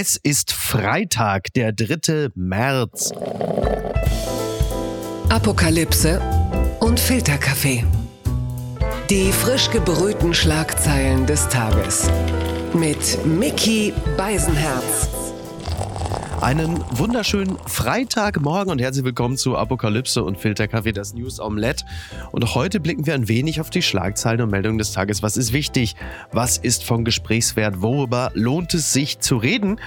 Es ist Freitag, der 3. März. Apokalypse und Filterkaffee. Die frisch gebrühten Schlagzeilen des Tages. Mit Mickey Beisenherz. Einen wunderschönen Freitagmorgen und herzlich willkommen zu Apokalypse und Filterkaffee, das News Omelette. Und heute blicken wir ein wenig auf die Schlagzeilen und Meldungen des Tages. Was ist wichtig? Was ist von Gesprächswert? Worüber lohnt es sich zu reden?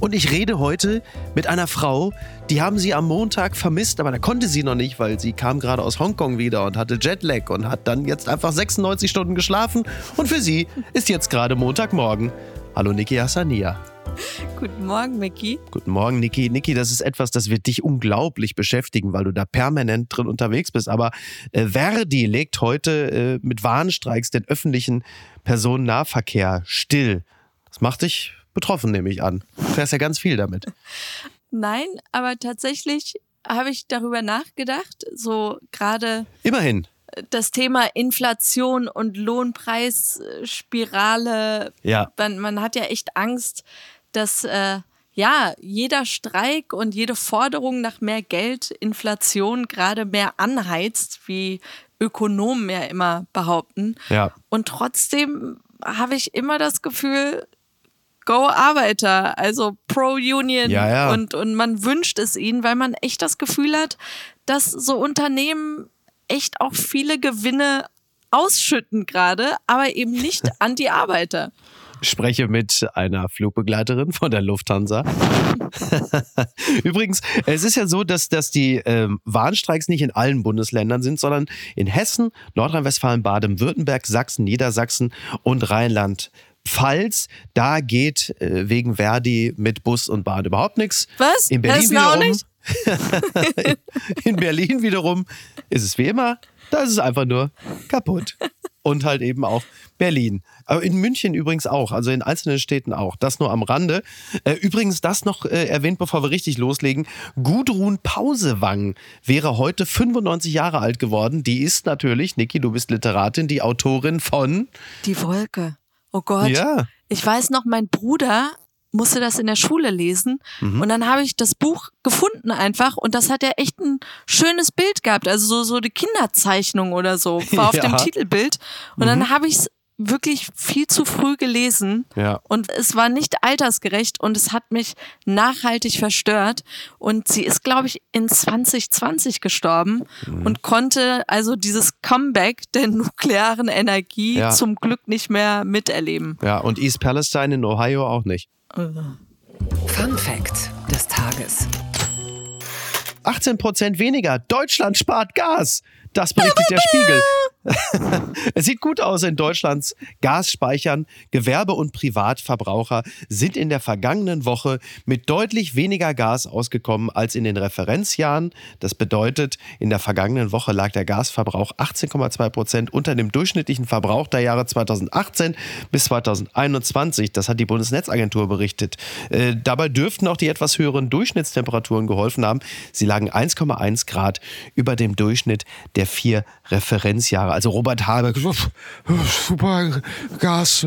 Und ich rede heute mit einer Frau, die haben sie am Montag vermisst, aber da konnte sie noch nicht, weil sie kam gerade aus Hongkong wieder und hatte Jetlag und hat dann jetzt einfach 96 Stunden geschlafen. Und für sie ist jetzt gerade Montagmorgen. Hallo Niki Hassania. Guten Morgen, Micky. Guten Morgen, Niki. Niki, das ist etwas, das wird dich unglaublich beschäftigen, weil du da permanent drin unterwegs bist. Aber äh, Verdi legt heute äh, mit Warnstreiks den öffentlichen Personennahverkehr still. Das macht dich betroffen, nehme ich an. Du fährst ja ganz viel damit. Nein, aber tatsächlich habe ich darüber nachgedacht, so gerade Immerhin. Das Thema Inflation und Lohnpreisspirale. Ja. Man, man hat ja echt Angst, dass äh, ja jeder Streik und jede Forderung nach mehr Geld Inflation gerade mehr anheizt, wie Ökonomen ja immer behaupten. Ja. Und trotzdem habe ich immer das Gefühl, Go Arbeiter, also Pro-Union Ja, ja. Und, und man wünscht es ihnen, weil man echt das Gefühl hat, dass so Unternehmen echt auch viele Gewinne ausschütten gerade, aber eben nicht an die Arbeiter. Ich spreche mit einer Flugbegleiterin von der Lufthansa. Übrigens, es ist ja so, dass, dass die ähm, Warnstreiks nicht in allen Bundesländern sind, sondern in Hessen, Nordrhein-Westfalen, Baden-Württemberg, Sachsen, Niedersachsen und Rheinland-Pfalz. Da geht äh, wegen Verdi mit Bus und Bahn überhaupt nichts. Was? In Berlin Hessen auch wiederum, nicht? in Berlin wiederum ist es wie immer, da ist es einfach nur kaputt. Und halt eben auch Berlin. Aber in München übrigens auch, also in einzelnen Städten auch. Das nur am Rande. Äh, übrigens, das noch äh, erwähnt, bevor wir richtig loslegen. Gudrun Pausewang wäre heute 95 Jahre alt geworden. Die ist natürlich, Niki, du bist Literatin, die Autorin von. Die Wolke. Oh Gott. Ja. Ich weiß noch, mein Bruder musste das in der Schule lesen Mhm. und dann habe ich das Buch gefunden einfach und das hat ja echt ein schönes Bild gehabt, also so so die Kinderzeichnung oder so war auf Ja. Mhm. dem Titelbild und dann habe ich es wirklich viel zu früh gelesen Ja. und es war nicht altersgerecht und es hat mich nachhaltig verstört und sie ist glaube ich in 2020 gestorben Mhm. und konnte also dieses Comeback der nuklearen Energie Ja. zum Glück nicht mehr miterleben. Ja, und East Palestine in Ohio auch nicht. Fun Fact des Tages. 18 Prozent weniger. Deutschland spart Gas. Das berichtet der Spiegel. es sieht gut aus in Deutschlands Gasspeichern. Gewerbe- und Privatverbraucher sind in der vergangenen Woche mit deutlich weniger Gas ausgekommen als in den Referenzjahren. Das bedeutet, in der vergangenen Woche lag der Gasverbrauch 18,2 Prozent unter dem durchschnittlichen Verbrauch der Jahre 2018 bis 2021. Das hat die Bundesnetzagentur berichtet. Äh, dabei dürften auch die etwas höheren Durchschnittstemperaturen geholfen haben. Sie lagen 1,1 Grad über dem Durchschnitt der vier Referenzjahre. Also Robert Habeck, super Gas.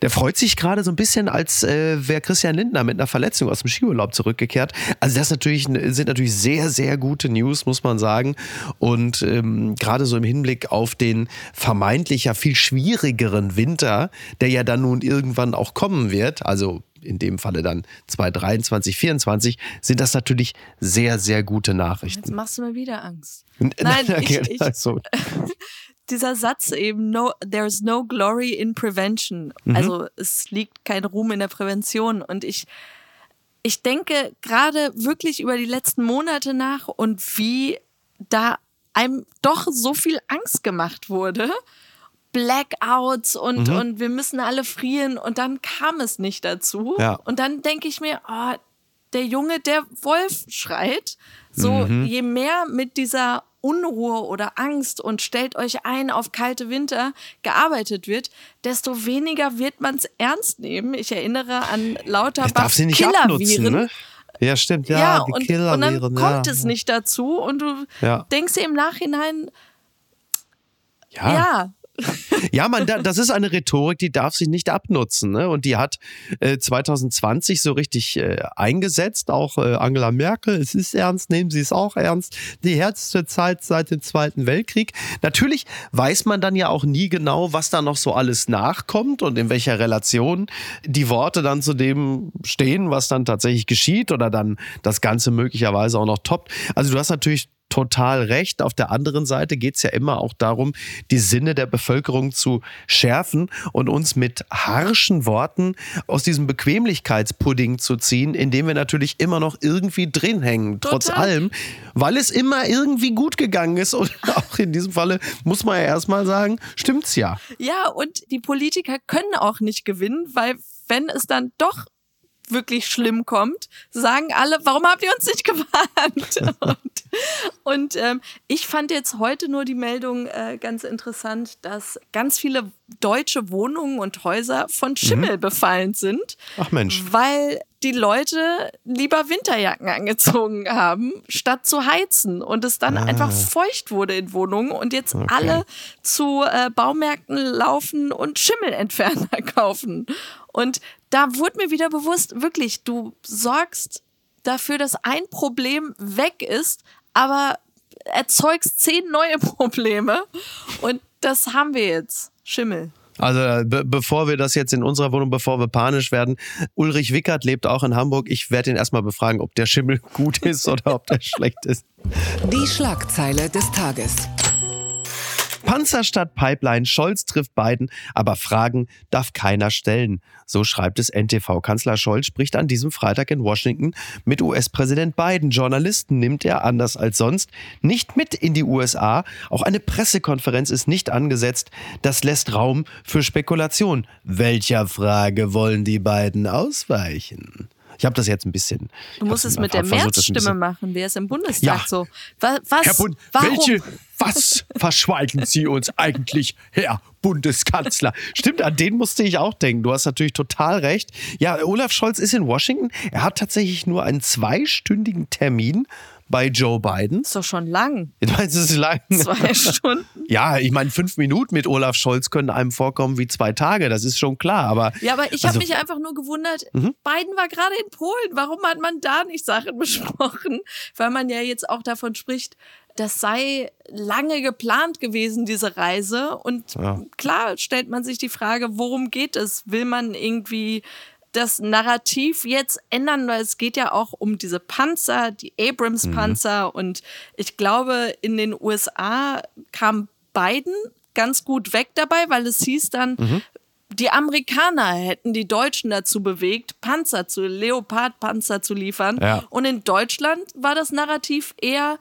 Der freut sich gerade so ein bisschen, als äh, wäre Christian Lindner mit einer Verletzung aus dem Skiurlaub zurückgekehrt. Also das natürlich, sind natürlich sehr, sehr gute News, muss man sagen. Und ähm, gerade so im Hinblick auf den vermeintlich ja viel schwierigeren Winter, der ja dann nun irgendwann auch kommen wird, also in dem Falle dann 2023, 2024, sind das natürlich sehr, sehr gute Jetzt Nachrichten. machst du mir wieder Angst. Nein, Nein, ich- ich- also, Dieser Satz eben, no, there's no glory in prevention. Mhm. Also es liegt kein Ruhm in der Prävention. Und ich, ich denke gerade wirklich über die letzten Monate nach und wie da einem doch so viel Angst gemacht wurde. Blackouts und, Mhm. und wir müssen alle frieren und dann kam es nicht dazu. Ja. Und dann denke ich mir, oh, der Junge, der Wolf schreit. So, Mhm. je mehr mit dieser Unruhe oder Angst und stellt euch ein auf kalte Winter gearbeitet wird, desto weniger wird man es ernst nehmen. Ich erinnere an lauter ich darf sie nicht abnutzen, Killerviren. ne? Ja, stimmt, ja, Ja, die und, Killer und dann kommt ja. es nicht dazu und du Ja. denkst dir im Nachhinein, Ja, ja, man, das ist eine Rhetorik, die darf sich nicht abnutzen. Ne? Und die hat äh, 2020 so richtig äh, eingesetzt. Auch äh, Angela Merkel, es ist ernst, nehmen Sie es auch ernst. Die härteste Zeit seit dem Zweiten Weltkrieg. Natürlich weiß man dann ja auch nie genau, was da noch so alles nachkommt und in welcher Relation die Worte dann zu dem stehen, was dann tatsächlich geschieht oder dann das Ganze möglicherweise auch noch toppt. Also du hast natürlich total recht. Auf der anderen Seite geht es ja immer auch darum, die Sinne der Bevölkerung zu schärfen und uns mit harschen Worten aus diesem Bequemlichkeitspudding zu ziehen, indem wir natürlich immer noch irgendwie drin hängen, trotz total. allem, weil es immer irgendwie gut gegangen ist. Und auch in diesem Falle muss man ja erstmal sagen, stimmt's ja. Ja, und die Politiker können auch nicht gewinnen, weil wenn es dann doch wirklich schlimm kommt, sagen alle, warum habt ihr uns nicht gewarnt? und, und ähm, ich fand jetzt heute nur die Meldung äh, ganz interessant, dass ganz viele deutsche Wohnungen und Häuser von Schimmel mhm. befallen sind. Ach Mensch. Weil die Leute lieber Winterjacken angezogen haben, statt zu heizen und es dann ah. einfach feucht wurde in Wohnungen und jetzt okay. alle zu äh, Baumärkten laufen und Schimmelentferner kaufen. Und da wurde mir wieder bewusst, wirklich, du sorgst dafür, dass ein Problem weg ist, aber erzeugst zehn neue Probleme. Und das haben wir jetzt. Schimmel. Also äh, be bevor wir das jetzt in unserer Wohnung, bevor wir panisch werden, Ulrich Wickert lebt auch in Hamburg. Ich werde ihn erstmal befragen, ob der Schimmel gut ist oder ob der schlecht ist. Die Schlagzeile des Tages. Panzer statt Pipeline, Scholz trifft Biden, aber Fragen darf keiner stellen. So schreibt es NTV. Kanzler Scholz spricht an diesem Freitag in Washington mit US-Präsident Biden. Journalisten nimmt er anders als sonst nicht mit in die USA. Auch eine Pressekonferenz ist nicht angesetzt. Das lässt Raum für Spekulation. Welcher Frage wollen die beiden ausweichen? Ich habe das jetzt ein bisschen. Du musst es mit der Märzstimme machen. Wer ist im Bundestag ja. so? Was? Herr Bund? Welche, was verschweigen Sie uns eigentlich, Herr Bundeskanzler? Stimmt, an den musste ich auch denken. Du hast natürlich total recht. Ja, Olaf Scholz ist in Washington. Er hat tatsächlich nur einen zweistündigen Termin bei Joe Biden. Ist doch schon lang. Du meinst, es ist lang? Zwei Stunden. Ja, ich meine, fünf Minuten mit Olaf Scholz können einem vorkommen wie zwei Tage, das ist schon klar. Aber, ja, aber ich also, habe mich einfach nur gewundert, mhm. Biden war gerade in Polen. Warum hat man da nicht Sachen besprochen? Weil man ja jetzt auch davon spricht, das sei lange geplant gewesen, diese Reise. Und ja. klar stellt man sich die Frage, worum geht es? Will man irgendwie das Narrativ jetzt ändern, weil es geht ja auch um diese Panzer, die Abrams-Panzer. Mhm. Und ich glaube, in den USA kam Biden ganz gut weg dabei, weil es hieß dann, mhm die Amerikaner hätten die Deutschen dazu bewegt, Panzer zu, Leopard-Panzer zu liefern. Ja. Und in Deutschland war das Narrativ eher,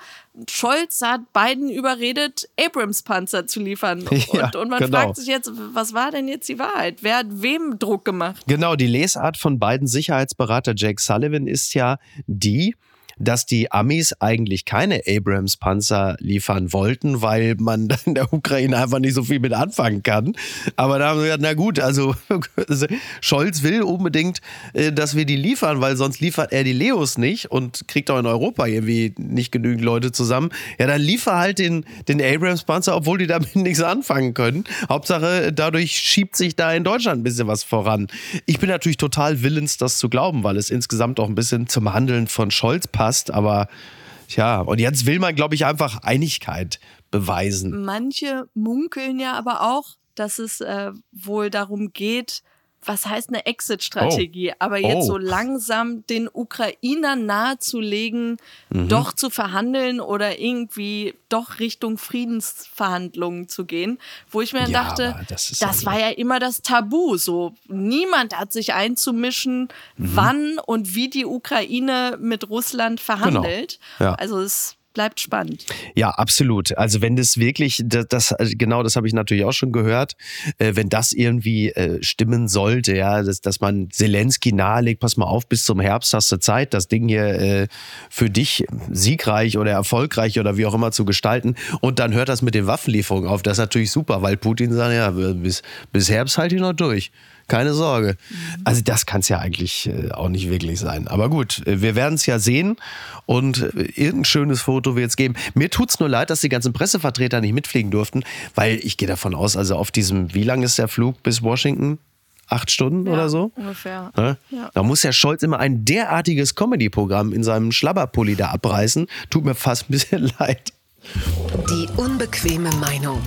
Scholz hat Biden überredet, Abrams-Panzer zu liefern. Ja, und, und, man genau. fragt sich jetzt, was war denn jetzt die Wahrheit? Wer hat wem Druck gemacht? Genau, die Lesart von Bidens Sicherheitsberater Jake Sullivan ist ja die, dass die Amis eigentlich keine Abrams-Panzer liefern wollten, weil man in der Ukraine einfach nicht so viel mit anfangen kann. Aber da haben wir gesagt, na gut, also Scholz will unbedingt, äh, dass wir die liefern, weil sonst liefert er die Leos nicht und kriegt auch in Europa irgendwie nicht genügend Leute zusammen. Ja, dann liefer halt den, den Abrams-Panzer, obwohl die damit nichts anfangen können. Hauptsache, dadurch schiebt sich da in Deutschland ein bisschen was voran. Ich bin natürlich total willens, das zu glauben, weil es insgesamt auch ein bisschen zum Handeln von Scholz passt passt, aber Tja, und jetzt will man, glaube ich, einfach Einigkeit beweisen. Manche munkeln ja aber auch, dass es äh, wohl darum geht, was heißt eine Exit-Strategie, oh. aber jetzt oh. so langsam den Ukrainern nahezulegen, mhm. doch zu verhandeln oder irgendwie doch Richtung Friedensverhandlungen zu gehen, wo ich mir ja, dachte, das, das war ja immer das Tabu, so niemand hat sich einzumischen, mhm. wann und wie die Ukraine mit Russland verhandelt. Genau. Ja. Also es bleibt spannend. Ja, absolut. Also wenn das wirklich, das, das genau, das habe ich natürlich auch schon gehört, äh, wenn das irgendwie äh, stimmen sollte, ja, dass, dass man Zelensky nahelegt, pass mal auf, bis zum Herbst hast du Zeit, das Ding hier äh, für dich siegreich oder erfolgreich oder wie auch immer zu gestalten und dann hört das mit den Waffenlieferungen auf. Das ist natürlich super, weil Putin sagt, ja, bis, bis Herbst halt hier noch durch. Keine Sorge. Also das kann es ja eigentlich äh, auch nicht wirklich sein. Aber gut, äh, wir werden es ja sehen und äh, irgendein schönes Foto wird es geben. Mir tut es nur leid, dass die ganzen Pressevertreter nicht mitfliegen durften, weil ich gehe davon aus, also auf diesem, wie lang ist der Flug bis Washington? Acht Stunden Ja, oder so? ungefähr. Ne? Ja. Da muss ja Scholz immer ein derartiges Comedy-Programm in seinem Schlabberpulli da abreißen. Tut mir fast ein bisschen leid. Die unbequeme Meinung.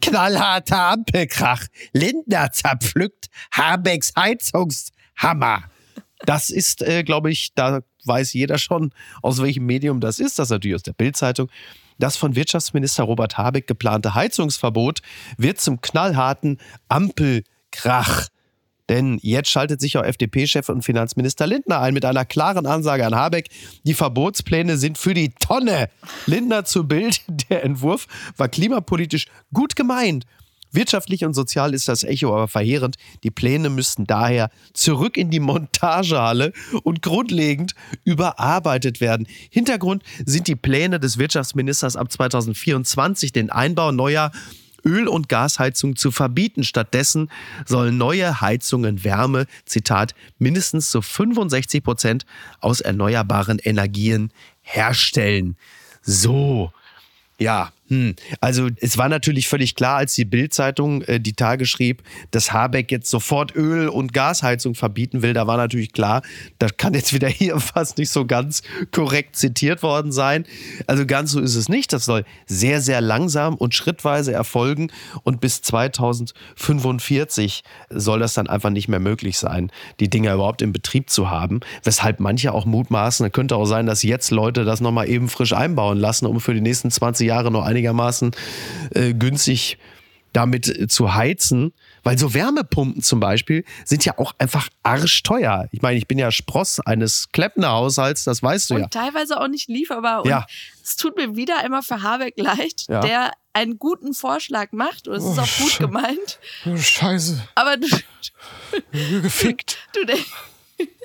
Knallharter Ampelkrach. Lindner zerpflückt Habecks Heizungshammer. Das ist, äh, glaube ich, da weiß jeder schon, aus welchem Medium das ist. Das ist natürlich aus der Bildzeitung. Das von Wirtschaftsminister Robert Habeck geplante Heizungsverbot wird zum knallharten Ampelkrach. Denn jetzt schaltet sich auch FDP-Chef und Finanzminister Lindner ein mit einer klaren Ansage an Habeck. Die Verbotspläne sind für die Tonne. Lindner zu Bild. Der Entwurf war klimapolitisch gut gemeint. Wirtschaftlich und sozial ist das Echo aber verheerend. Die Pläne müssten daher zurück in die Montagehalle und grundlegend überarbeitet werden. Hintergrund sind die Pläne des Wirtschaftsministers ab 2024, den Einbau neuer Öl- und Gasheizungen zu verbieten. Stattdessen sollen neue Heizungen Wärme, Zitat, mindestens zu 65 Prozent aus erneuerbaren Energien herstellen. So. Ja, hm. also es war natürlich völlig klar, als die Bild-Zeitung äh, die Tage schrieb, dass Habeck jetzt sofort Öl- und Gasheizung verbieten will. Da war natürlich klar, das kann jetzt wieder hier fast nicht so ganz korrekt zitiert worden sein. Also ganz so ist es nicht. Das soll sehr, sehr langsam und schrittweise erfolgen und bis 2045 soll das dann einfach nicht mehr möglich sein, die Dinger überhaupt in Betrieb zu haben. Weshalb manche auch mutmaßen, könnte auch sein, dass jetzt Leute das nochmal eben frisch einbauen lassen, um für die nächsten 20 Jahre noch einigermaßen äh, günstig damit äh, zu heizen. Weil so Wärmepumpen zum Beispiel sind ja auch einfach arschteuer. Ich meine, ich bin ja Spross eines Kleppner-Haushalts, das weißt du Und ja. teilweise auch nicht lieferbar. Und Ja. es tut mir wieder einmal für Habeck leid, Ja. der einen guten Vorschlag macht. Und es ist auch gut gemeint. Scheiße, Aber du, gefickt. du, denk,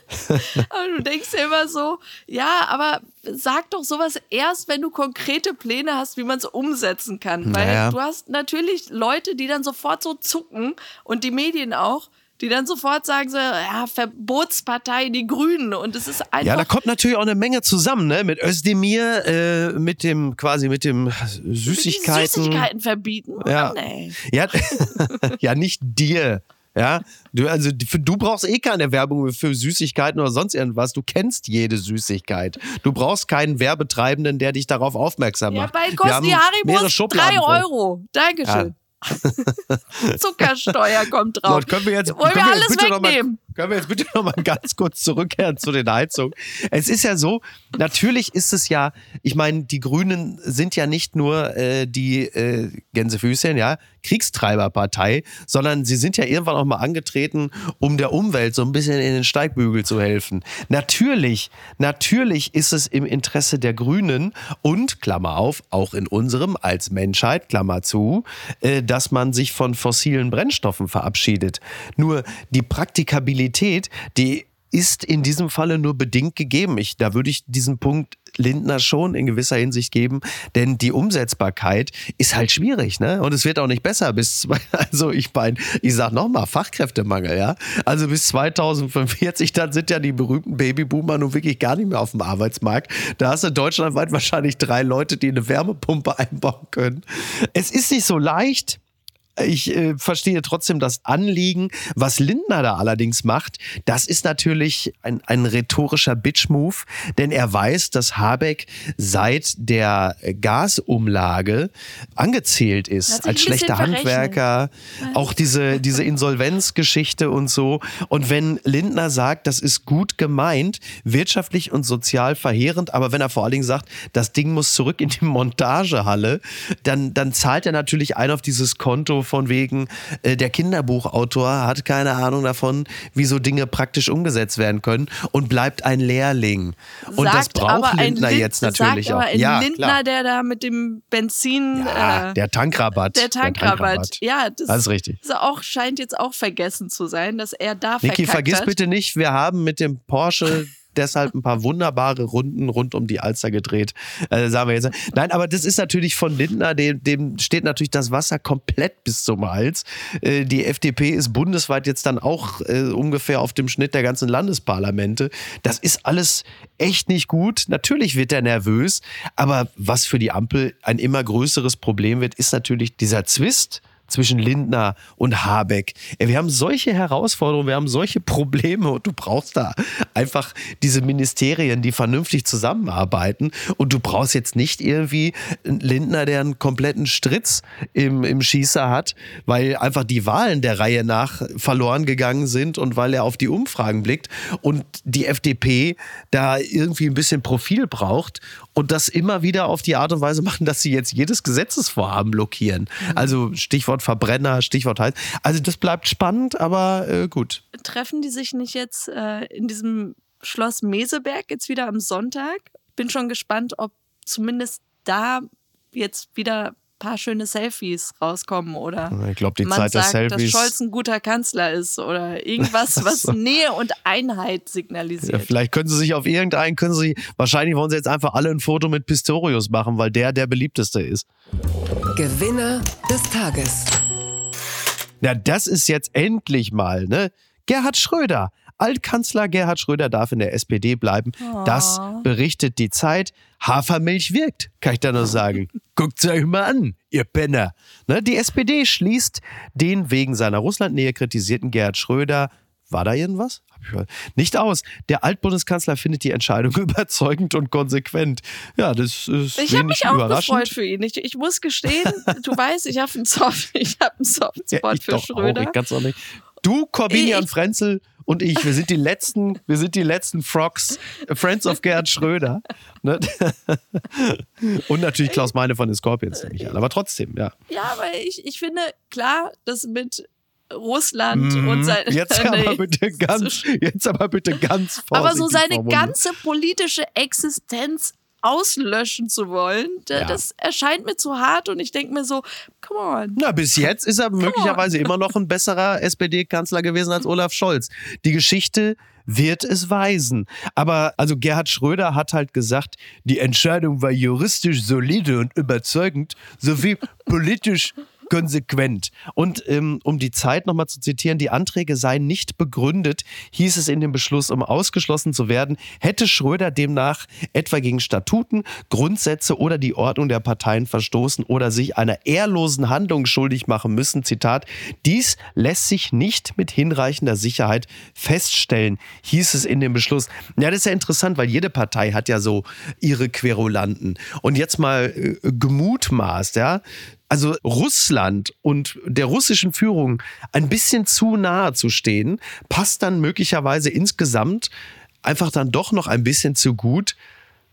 aber du denkst ja immer so, ja, aber sag doch sowas erst, wenn du konkrete Pläne hast, wie man es umsetzen kann. Weil Naja. du hast natürlich Leute, die dann sofort so zucken und die Medien auch, die dann sofort sagen so, ja, Verbotspartei, die Grünen. Und es ist einfach. Ja, da kommt natürlich auch eine Menge zusammen, ne? Mit Özdemir, äh, mit dem, quasi mit dem Süßigkeiten. Süßigkeiten verbieten. Ja. Mann. Ja, ja, nicht dir. Ja, du, also du brauchst eh keine Werbung für Süßigkeiten oder sonst irgendwas. Du kennst jede Süßigkeit. Du brauchst keinen Werbetreibenden, der dich darauf aufmerksam Ja, macht. bald Wir kosten die Haribos Schubladen 3 voll. Euro. Dankeschön. Zuckersteuer kommt drauf. Leute, können wir jetzt, Wollen wir wir alles wegnehmen? Können wir jetzt bitte noch mal ganz kurz zurückkehren zu den Heizungen? Es ist ja so, natürlich ist es ja, ich meine, die Grünen sind ja nicht nur äh, die äh, Gänsefüßchen, ja, Kriegstreiberpartei, sondern sie sind ja irgendwann auch mal angetreten, um der Umwelt so ein bisschen in den Steigbügel zu helfen. Natürlich, natürlich ist es im Interesse der Grünen und, Klammer auf, auch in unserem als Menschheit, Klammer zu, äh, dass man sich von fossilen Brennstoffen verabschiedet. Nur die Praktikabilität, die ist in diesem Falle nur bedingt gegeben. Ich, da würde ich diesen Punkt Lindner schon in gewisser Hinsicht geben, denn die Umsetzbarkeit ist halt schwierig, ne? Und es wird auch nicht besser bis, also ich meine, ich sag nochmal, Fachkräftemangel, ja? Also bis 2045, dann sind ja die berühmten Babyboomer nun wirklich gar nicht mehr auf dem Arbeitsmarkt. Da hast du deutschlandweit wahrscheinlich drei Leute, die eine Wärmepumpe einbauen können. Es ist nicht so leicht. Ich äh, verstehe trotzdem das Anliegen. Was Lindner da allerdings macht, das ist natürlich ein, ein rhetorischer Bitch-Move, denn er weiß, dass Habeck seit der Gasumlage angezählt ist als schlechter. Handwerker. Auch diese, diese Insolvenzgeschichte und so. Und wenn Lindner sagt, das ist gut gemeint, wirtschaftlich und sozial verheerend, aber wenn er vor allen Dingen sagt, das Ding muss zurück in die Montagehalle, dann, dann zahlt er natürlich ein auf dieses Konto von wegen, äh, der Kinderbuchautor hat keine Ahnung davon, wie so Dinge praktisch umgesetzt werden können und bleibt ein Lehrling. Und das Sagt braucht aber ein Lindner Lind- jetzt natürlich sagt auch. aber ein ja, Lindner, klar. der da mit dem Benzin. Ja, äh, der Tankrabatt. der Tankrabatt. Ja, das, Das ist richtig. das auch, scheint jetzt auch vergessen zu sein, dass er da Niki, vergiss hat. bitte nicht, wir haben mit dem Porsche deshalb ein paar wunderbare Runden rund um die Alster gedreht. Äh, sagen wir jetzt. Nein, aber das ist natürlich von Lindner, dem, dem steht natürlich das Wasser komplett bis zum Hals. Äh, die FDP ist bundesweit jetzt dann auch äh, ungefähr auf dem Schnitt der ganzen Landesparlamente. Das ist alles echt nicht gut. Natürlich wird er nervös, aber was für die Ampel ein immer größeres Problem wird, ist natürlich dieser Zwist zwischen Lindner und Habeck. Wir haben solche Herausforderungen, wir haben solche Probleme und du brauchst da einfach diese Ministerien, die vernünftig zusammenarbeiten. Und du brauchst jetzt nicht irgendwie einen Lindner, der einen kompletten Stritz im, im Schießer hat, weil einfach die Wahlen der Reihe nach verloren gegangen sind und weil er auf die Umfragen blickt und die FDP da irgendwie ein bisschen Profil braucht und das immer wieder auf die Art und Weise machen, dass sie jetzt jedes Gesetzesvorhaben blockieren. Also Stichwort Verbrenner, Stichwort heiß. Also das bleibt spannend, aber äh, gut. Treffen die sich nicht jetzt äh, in diesem Schloss Meseberg jetzt wieder am Sonntag? Bin schon gespannt, ob zumindest da jetzt wieder ein paar schöne Selfies rauskommen oder Ich glaube, die man Zeit der sagt, Selfies. dass Scholz ein guter Kanzler ist oder irgendwas, was Nähe und Einheit Ja, signalisiert. vielleicht können sie sich auf irgendeinen, können sie, wahrscheinlich wollen sie jetzt einfach alle ein Foto mit Pistorius machen, weil der der beliebteste ist. Gewinner des Tages. Na, das ist jetzt endlich mal, ne? Gerhard Schröder. Altkanzler Gerhard Schröder darf in der SPD bleiben. Das berichtet die Zeit. Hafermilch wirkt, kann ich da nur sagen. Guckt's euch mal an, ihr Penner. Ne, die SPD schließt den wegen seiner Russlandnähe kritisierten Gerhard Schröder. War da irgendwas? Nicht aus. Der Altbundeskanzler findet die Entscheidung überzeugend und konsequent. Ja, das ist Ich habe mich auch überraschend. gefreut für ihn. Ich, ich muss gestehen, du weißt, ich habe einen Soft, ich habe einen Softspot ich für doch Schröder. Auch, ich kann's auch nicht. Du, Corbinian Frenzel und ich, wir sind die letzten, wir sind die letzten Frogs, Friends of Gerhard Schröder. Ne? Und natürlich Klaus Meine von den Scorpions, nehme ich an. Aber trotzdem, ja. Ja, aber ich, ich finde, klar, das mit Russland und sein. Mhm. Jetzt Nee. aber bitte ganz, jetzt aber bitte ganz vorsichtig Aber so seine formulieren. ganze politische Existenz auslöschen zu wollen, Ja. das erscheint mir zu hart und ich denke mir so, come on. Na, bis jetzt ist er möglicherweise immer noch ein besserer SPD-Kanzler gewesen als Olaf Scholz. Die Geschichte wird es weisen. Aber also Gerhard Schröder hat halt gesagt, die Entscheidung war juristisch solide und überzeugend sowie politisch konsequent. Und ähm, um die Zeit nochmal zu zitieren, die Anträge seien nicht begründet, hieß es in dem Beschluss, um ausgeschlossen zu werden, hätte Schröder demnach etwa gegen Statuten, Grundsätze oder die Ordnung der Parteien verstoßen oder sich einer ehrlosen Handlung schuldig machen müssen. Zitat, dies lässt sich nicht mit hinreichender Sicherheit feststellen, hieß es in dem Beschluss. Ja, das ist ja interessant, weil jede Partei hat ja so ihre Querulanten. Und jetzt mal äh, gemutmaßt, ja, also Russland und der russischen Führung ein bisschen zu nahe zu stehen, passt dann möglicherweise insgesamt einfach dann doch noch ein bisschen zu gut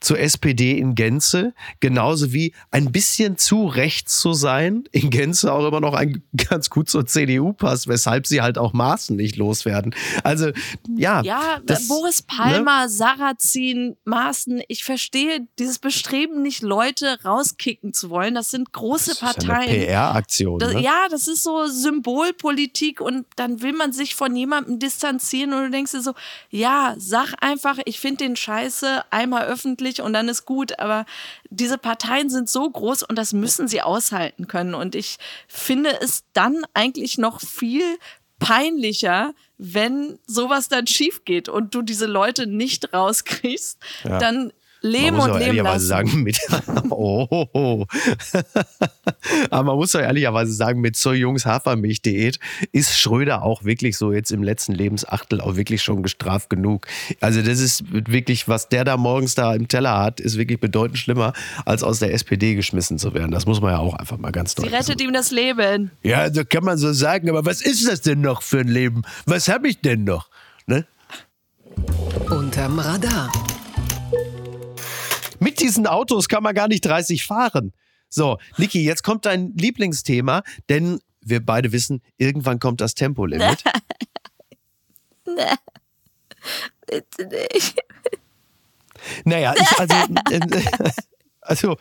zur SPD in Gänze, genauso wie ein bisschen zu rechts zu sein, in Gänze auch immer noch ein, ganz gut zur CDU passt, weshalb sie halt auch Maßen nicht loswerden. Also ja, Ja, das- Boris ne? Palmer, Sarrazin, Maaßen, ich verstehe dieses Bestreben nicht, Leute rauskicken zu wollen. Das sind große Das Parteien. PR-Aktion. Ne? Ja, das ist so Symbolpolitik und dann will man sich von jemandem distanzieren und du denkst dir so, ja, sag einfach, ich finde den scheiße, einmal öffentlich und dann ist gut, aber diese Parteien sind so groß und das müssen sie aushalten können. Und ich finde es dann eigentlich noch viel peinlicher, wenn sowas dann schief geht und du diese Leute nicht rauskriegst, dann leben man muss und leben ehrlicherweise lassen. sagen, mit oh, oh, oh. aber man muss doch ehrlicherweise sagen, mit so Jungs Hafermilch-Diät ist Schröder auch wirklich so jetzt im letzten Lebensachtel auch wirklich schon gestraft genug. Also das ist wirklich, was der da morgens da im Teller hat, ist wirklich bedeutend schlimmer, als aus der SPD geschmissen zu werden. Das muss man ja auch einfach mal ganz Sie deutlich sagen. rettet ihm das Leben. Ja, so kann man so sagen, aber was ist das denn noch für ein Leben? Was habe ich denn noch? Ne? Unterm Radar. Mit diesen Autos kann man gar nicht 30 fahren. So, Niki, jetzt kommt dein Lieblingsthema, denn wir beide wissen, irgendwann kommt das Tempolimit. Bitte nicht. Naja, ich, also, äh, also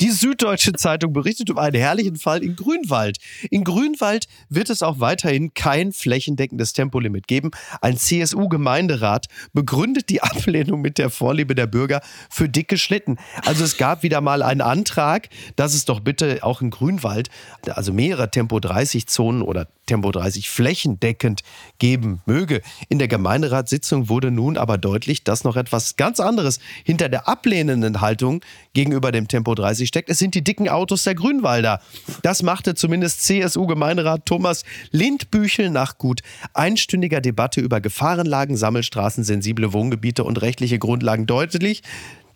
Die Süddeutsche Zeitung berichtet über einen herrlichen Fall in Grünwald. In Grünwald wird es auch weiterhin kein flächendeckendes Tempolimit geben. Ein CSU-Gemeinderat begründet die Ablehnung mit der Vorliebe der Bürger für dicke Schlitten. Also es gab wieder mal einen Antrag, dass es doch bitte auch in Grünwald, also mehrere Tempo-30-Zonen oder Tempo 30 flächendeckend geben möge. In der Gemeinderatssitzung wurde nun aber deutlich, dass noch etwas ganz anderes hinter der ablehnenden Haltung gegenüber dem Tempo 30 steckt. Es sind die dicken Autos der Grünwalder. Das machte zumindest CSU-Gemeinderat Thomas Lindbüchel nach gut einstündiger Debatte über Gefahrenlagen, Sammelstraßen, sensible Wohngebiete und rechtliche Grundlagen deutlich.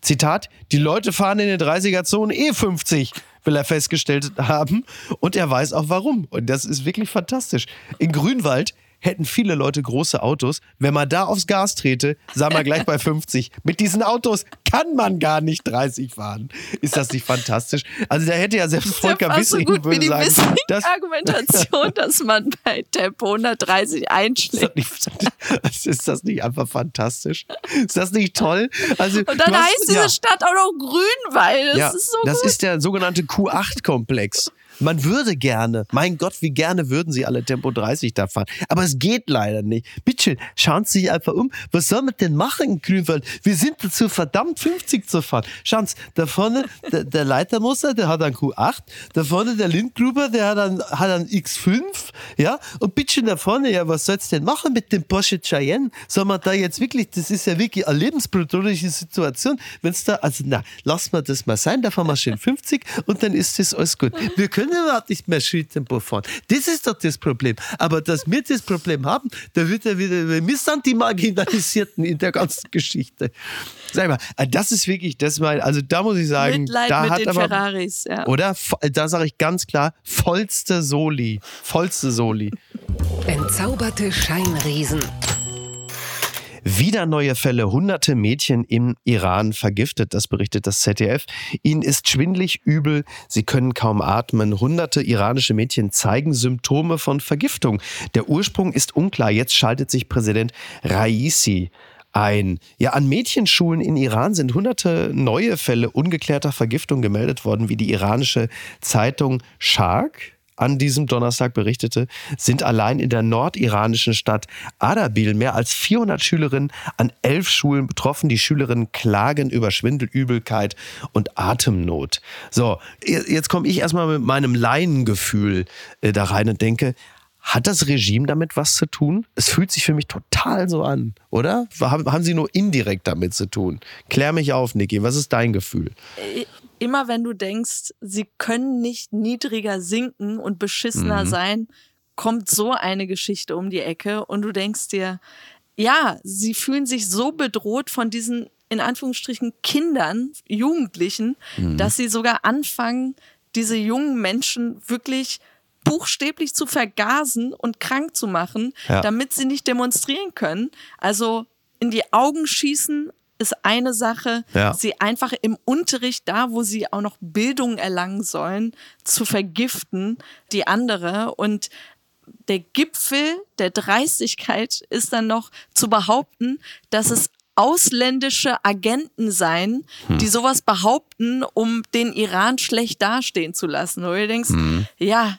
Zitat, die Leute fahren in den 30er-Zonen eh 50 will er festgestellt haben. Und er weiß auch warum. Und das ist wirklich fantastisch. In Grünwald hätten viele Leute große Autos. Wenn man da aufs Gas trete, sagen wir gleich bei 50. Mit diesen Autos kann man gar nicht 30 fahren. Ist das nicht fantastisch? Also da hätte ja selbst Volker Wissing so würde wie die sagen, das, Argumentation, dass man bei Tempo 130 ist, das einschlägt. nicht, ist das nicht einfach fantastisch? Ist das nicht toll? Also, Und dann hast- heißt diese ja. Stadt auch noch Grünwald. Das ja, ist so das gut. ist der sogenannte Q8-Komplex. Man würde gerne, mein Gott, wie gerne würden sie alle Tempo 30 da fahren. Aber es geht leider nicht. Bitte, schauen Sie sich einfach um. Was soll man denn machen in Grünwald? Wir sind dazu verdammt, 50 zu fahren. Schauen Sie, da vorne, der, der Leitermusser, der hat einen Q8. Da vorne der Lindgruber, der hat einen, hat einen X5. Ja, und bitte da vorne, ja, was soll's denn machen mit dem Porsche Cayenne? Soll man da jetzt wirklich, das ist ja wirklich eine lebensbedrohliche Situation, wenn's da, also na, lass mal das mal sein, da fahren wir schön 50 und dann ist das alles gut. Wir können überhaupt nicht mehr Schritttempo fahren. Das ist doch das Problem. Aber dass wir das Problem haben, da wird ja wieder, wir sind die Marginalisierten in der ganzen Geschichte. Sag mal, äh, das ist wirklich, das mein, also da muss ich sagen, Mitleid da mit hat den aber, Ferraris. Ja. oder? Da sage ich ganz klar, vollste Soli. Vollste Soli. Entzauberte Scheinriesen. Wieder neue Fälle. Hunderte Mädchen im Iran vergiftet. Das berichtet das ZDF. Ihnen ist schwindlig übel. Sie können kaum atmen. Hunderte iranische Mädchen zeigen Symptome von Vergiftung. Der Ursprung ist unklar. Jetzt schaltet sich Präsident Raisi ein. Ja, an Mädchenschulen in Iran sind hunderte neue Fälle ungeklärter Vergiftung gemeldet worden, wie die iranische Zeitung Shark an diesem Donnerstag berichtete, sind allein in der nordiranischen Stadt Ardabil mehr als 400 Schülerinnen an elf Schulen betroffen. Die Schülerinnen klagen über Schwindel, Übelkeit und Atemnot. So, jetzt komme ich erstmal mit meinem Laiengefühl äh, da rein und denke, hat das Regime damit was zu tun? Es fühlt sich für mich total so an, oder? Haben, haben Sie nur indirekt damit zu tun? Klär mich auf, Niki. Was ist dein Gefühl? Immer wenn du denkst, sie können nicht niedriger sinken und beschissener Mhm. sein, kommt so eine Geschichte um die Ecke und du denkst dir, ja, sie fühlen sich so bedroht von diesen in Anführungsstrichen Kindern, Jugendlichen, Mhm. dass sie sogar anfangen, diese jungen Menschen wirklich buchstäblich zu vergasen und krank zu machen, Ja. damit sie nicht demonstrieren können. Also in die Augen schießen ist eine Sache, Ja. sie einfach im Unterricht, da wo sie auch noch Bildung erlangen sollen, zu vergiften, die andere. Und der Gipfel der Dreistigkeit ist dann noch zu behaupten, dass es ausländische Agenten seien, die sowas behaupten, um den Iran schlecht dastehen zu lassen. Wo du denkst, ja, äh,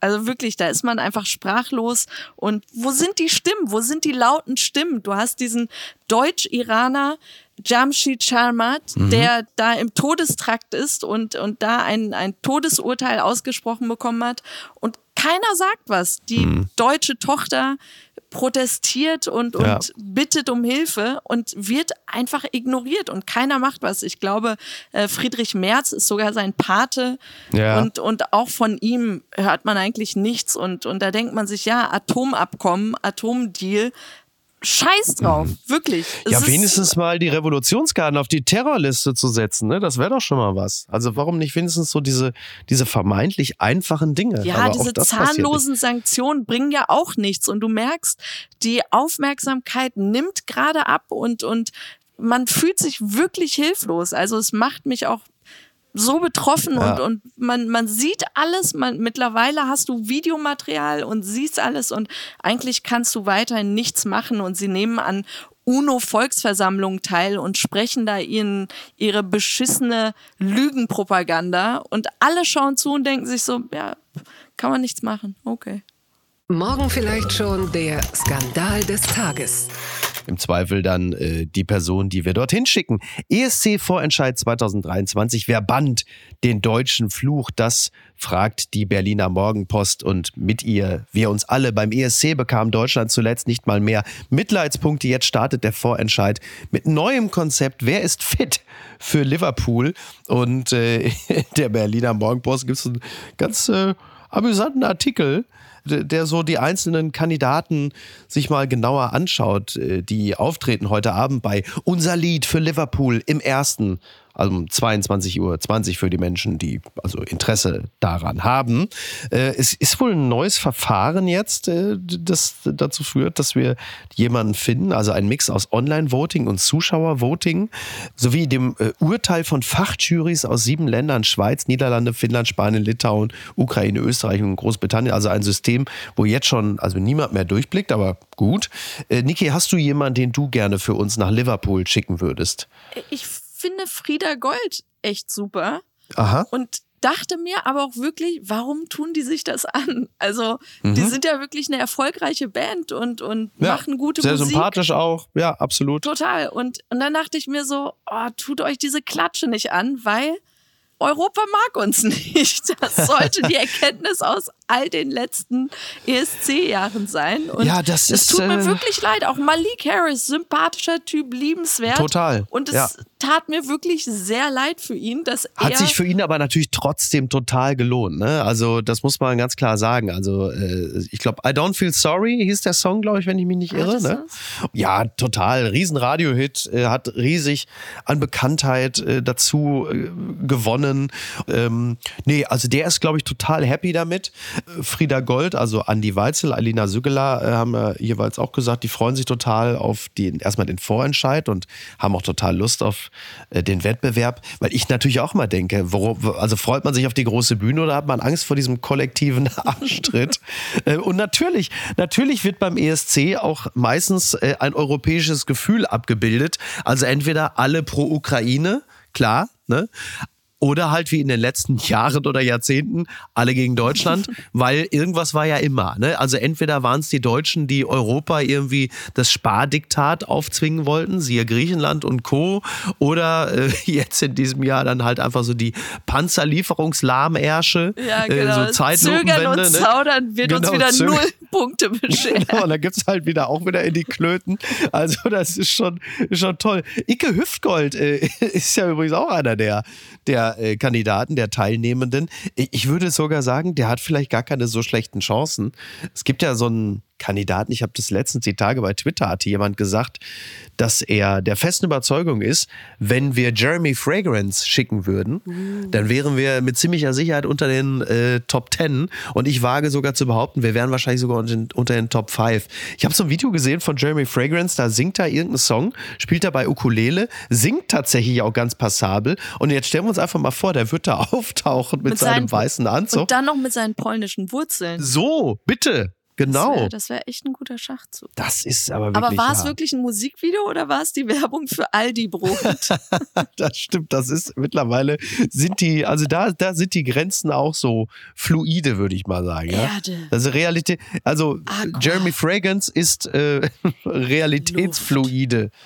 also wirklich, da ist man einfach sprachlos. Und wo sind die Stimmen? Wo sind die lauten Stimmen? Du hast diesen Deutsch-Iraner Jamshid Sharmat, der da im Todestrakt ist und, und da ein, ein Todesurteil ausgesprochen bekommen hat. Und keiner sagt was. Die deutsche Tochter protestiert und, und Ja. bittet um Hilfe und wird einfach ignoriert und keiner macht was. Ich glaube, äh, Friedrich Merz ist sogar sein Pate Ja. und, und auch von ihm hört man eigentlich nichts und, und da denkt man sich, ja, Atomabkommen, Atomdeal, scheiß drauf, wirklich. Es Mhm. Ja, wenigstens mal die Revolutionsgarden auf die Terrorliste zu setzen, ne? Das wäre doch schon mal was. Also warum nicht wenigstens so diese, diese vermeintlich einfachen Dinge? Ja, Aber diese zahnlosen Sanktionen bringen ja auch nichts. Und du merkst, die Aufmerksamkeit nimmt gerade ab und, und man fühlt sich wirklich hilflos. Also es macht mich auch so betroffen Ja. und, und man, man sieht alles, man, mittlerweile hast du Videomaterial und siehst alles und eigentlich kannst du weiterhin nichts machen und sie nehmen an UNO-Volksversammlung teil und sprechen da ihren, ihre beschissene Lügenpropaganda und alle schauen zu und denken sich so, ja, kann man nichts machen. Okay. Morgen vielleicht schon der Skandal des Tages. Im Zweifel dann äh, die Person, die wir dorthin schicken. ESC-Vorentscheid 2023. Wer bannt den deutschen Fluch? Das fragt die Berliner Morgenpost und mit ihr wir uns alle. Beim ESC bekam Deutschland zuletzt nicht mal mehr Mitleidspunkte. Jetzt startet der Vorentscheid mit neuem Konzept. Wer ist fit für Liverpool? Und äh, der Berliner Morgenpost gibt es einen ganz äh, amüsanten Artikel der so die einzelnen Kandidaten sich mal genauer anschaut, äh, die auftreten heute Abend bei Unser Lied für Liverpool im ersten also um 22 Uhr 20 für die Menschen, die also Interesse daran haben. Äh, es ist wohl ein neues Verfahren jetzt, äh, das dazu führt, dass wir jemanden finden, also ein Mix aus Online-Voting und Zuschauer-Voting, sowie dem äh, Urteil von Fachjurys aus sieben Ländern, Schweiz, Niederlande, Finnland, Spanien, Litauen, Ukraine, Österreich und Großbritannien. Also ein System, wo jetzt schon also niemand mehr durchblickt, aber gut. Äh, Niki, hast du jemanden, den du gerne für uns nach Liverpool schicken würdest? Ich finde Frieda Gold echt super. Aha. Und dachte mir aber auch wirklich, warum tun die sich das an? Also, Mhm. die sind ja wirklich eine erfolgreiche Band und, und machen gute sehr Musik. sympathisch auch. Ja, absolut. Total. Und, und dann dachte ich mir so, oh, tut euch diese Klatsche nicht an, weil Europa mag uns nicht. Das sollte die Erkenntnis aus all den letzten ESC-Jahren sein. Und Ja, das es ist, tut mir äh, wirklich leid. Auch Malik Harris, sympathischer Typ, liebenswert. Total, Und es ja. tat mir wirklich sehr leid für ihn, dass Hat er sich für ihn aber natürlich trotzdem total gelohnt. Ne? Also das muss man ganz klar sagen. Also äh, ich glaube, I Don't Feel Sorry hieß der Song, glaube ich, wenn ich mich nicht Ah, irre. Ne? Ja, total. Riesen Radiohit, äh, hat riesig an Bekanntheit äh, dazu äh, gewonnen. Ähm, nee, also der ist, glaube ich, total happy damit. Frieda Gold, also Andi Weitzel, Alina Süggeler äh, haben äh, jeweils auch gesagt, die freuen sich total auf den, erstmal den Vorentscheid und haben auch total Lust auf äh, den Wettbewerb, weil ich natürlich auch mal denke, worauf, also freut man sich auf die große Bühne oder hat man Angst vor diesem kollektiven Arschtritt? Äh, und natürlich, natürlich wird beim ESC auch meistens äh, ein europäisches Gefühl abgebildet. Also entweder alle pro Ukraine, klar, ne? Oder halt wie in den letzten Jahren oder Jahrzehnten alle gegen Deutschland, weil irgendwas war ja immer. Ne? Also entweder waren es die Deutschen, die Europa irgendwie das Spardiktat aufzwingen wollten, siehe Griechenland und Co. Oder äh, jetzt in diesem Jahr dann halt einfach so die Panzerlieferungslahmärsche, ja, genau. äh, so Zeitlupenwende. Zögern und ne? zaudern wird uns Genau, wieder zögern. null Punkte bescheren. Genau, und dann gibt's halt wieder auch wieder in die Klöten. Also das ist schon, schon toll. Icke Hüftgold äh, ist ja übrigens auch einer der, der äh, Kandidaten, der Teilnehmenden. Ich ich würde sogar sagen, der hat vielleicht gar keine so schlechten Chancen. Es gibt ja so einen Kandidaten, ich habe das letztens die Tage bei Twitter, hatte jemand gesagt, dass er der festen Überzeugung ist, wenn wir Jeremy Fragrance schicken würden, dann wären wir mit ziemlicher Sicherheit unter den äh, Top Ten. Und ich wage sogar zu behaupten, wir wären wahrscheinlich sogar unter den, unter den Top 5. Ich habe so ein Video gesehen von Jeremy Fragrance, da singt er irgendeinen Song, spielt dabei Ukulele, singt tatsächlich auch ganz passabel. Und jetzt stellen wir uns einfach mal vor, der wird da auftauchen mit, seinem seinen- weißen Anzug. Und dann noch mit seinen polnischen Wurzeln. So, bitte. Genau. Das wäre das wär echt ein guter Schachzug. Das ist aber wirklich. Aber war es ja. wirklich ein Musikvideo oder war es die Werbung für Aldi Brot? Das stimmt, das ist mittlerweile sind die, also da, da sind die Grenzen auch so fluide, würde ich mal sagen. Ja? Erde. Also Realität, also Aqua. Jeremy Fragrance ist äh, realitätsfluide.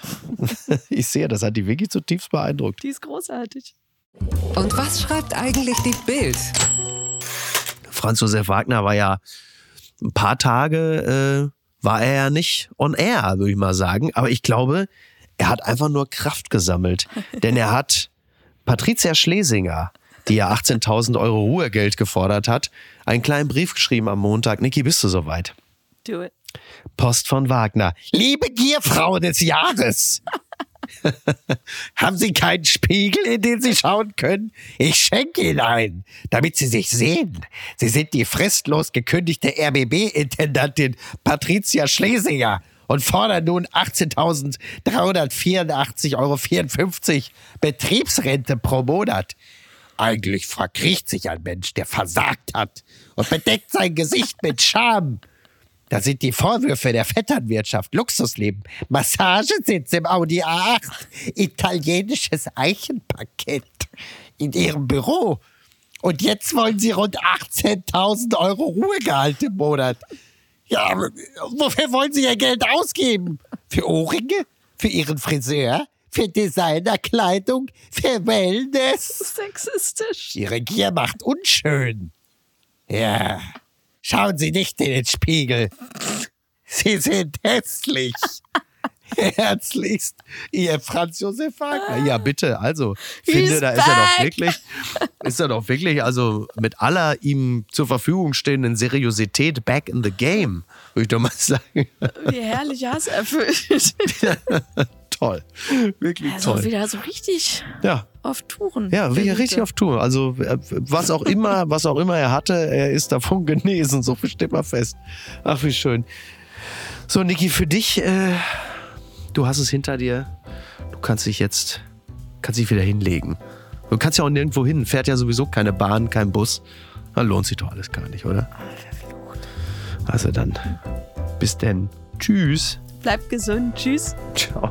Ich sehe, das hat die wirklich zutiefst beeindruckt. Die ist großartig. Und was schreibt eigentlich die Bild? Franz Josef Wagner war ja ein paar Tage, äh, war er ja nicht on air, würde ich mal sagen. Aber ich glaube, er hat einfach nur Kraft gesammelt. Denn er hat Patricia Schlesinger, die ja 18.000 Euro Ruhegeld gefordert hat, einen kleinen Brief geschrieben am Montag. Niki, bist du soweit? Do it. Post von Wagner. Liebe Gierfrau des Jahres. Haben Sie keinen Spiegel, in den Sie schauen können? Ich schenke Ihnen einen, damit Sie sich sehen. Sie sind die fristlos gekündigte RBB-Intendantin Patricia Schlesinger und fordern nun 18.384,54 Euro Betriebsrente pro Monat. Eigentlich verkriecht sich ein Mensch, der versagt hat und bedeckt sein Gesicht mit Scham. Das sind die Vorwürfe der Vetternwirtschaft, Luxusleben, Massagesitz im Audi A8, italienisches Eichenparkett in ihrem Büro. Und jetzt wollen sie rund 18.000 Euro Ruhegehalt im Monat. Ja, aber wofür wollen sie ihr Geld ausgeben? Für Ohrringe? Für ihren Friseur? Für Designerkleidung? Für Wellness? Sexistisch. Ihre Gier macht unschön. Ja, schauen Sie nicht in den Spiegel. Sie sind hässlich. Herzlichst, Ihr Franz Josef Wagner. Ja, bitte. Also, He's finde, da ist er doch wirklich, ist er doch wirklich, also mit aller ihm zur Verfügung stehenden Seriosität back in the game, würde ich doch mal sagen. Wie herrlich Hass erfüllt. toll. Wirklich Also toll. wieder so richtig Ja. auf Touren. Ja, Der wirklich Gute. richtig auf Tour. Also äh, was auch immer, was auch immer er hatte, er ist davon genesen. So steht mal fest. Ach, wie schön. So, Niki, für dich, äh, du hast es hinter dir. Du kannst dich jetzt, kannst dich wieder hinlegen. Du kannst ja auch nirgendwo hin. Fährt ja sowieso keine Bahn, kein Bus. Dann lohnt sich doch alles gar nicht, oder? Also dann, bis denn. Tschüss. Bleibt gesund. Tschüss. Ciao.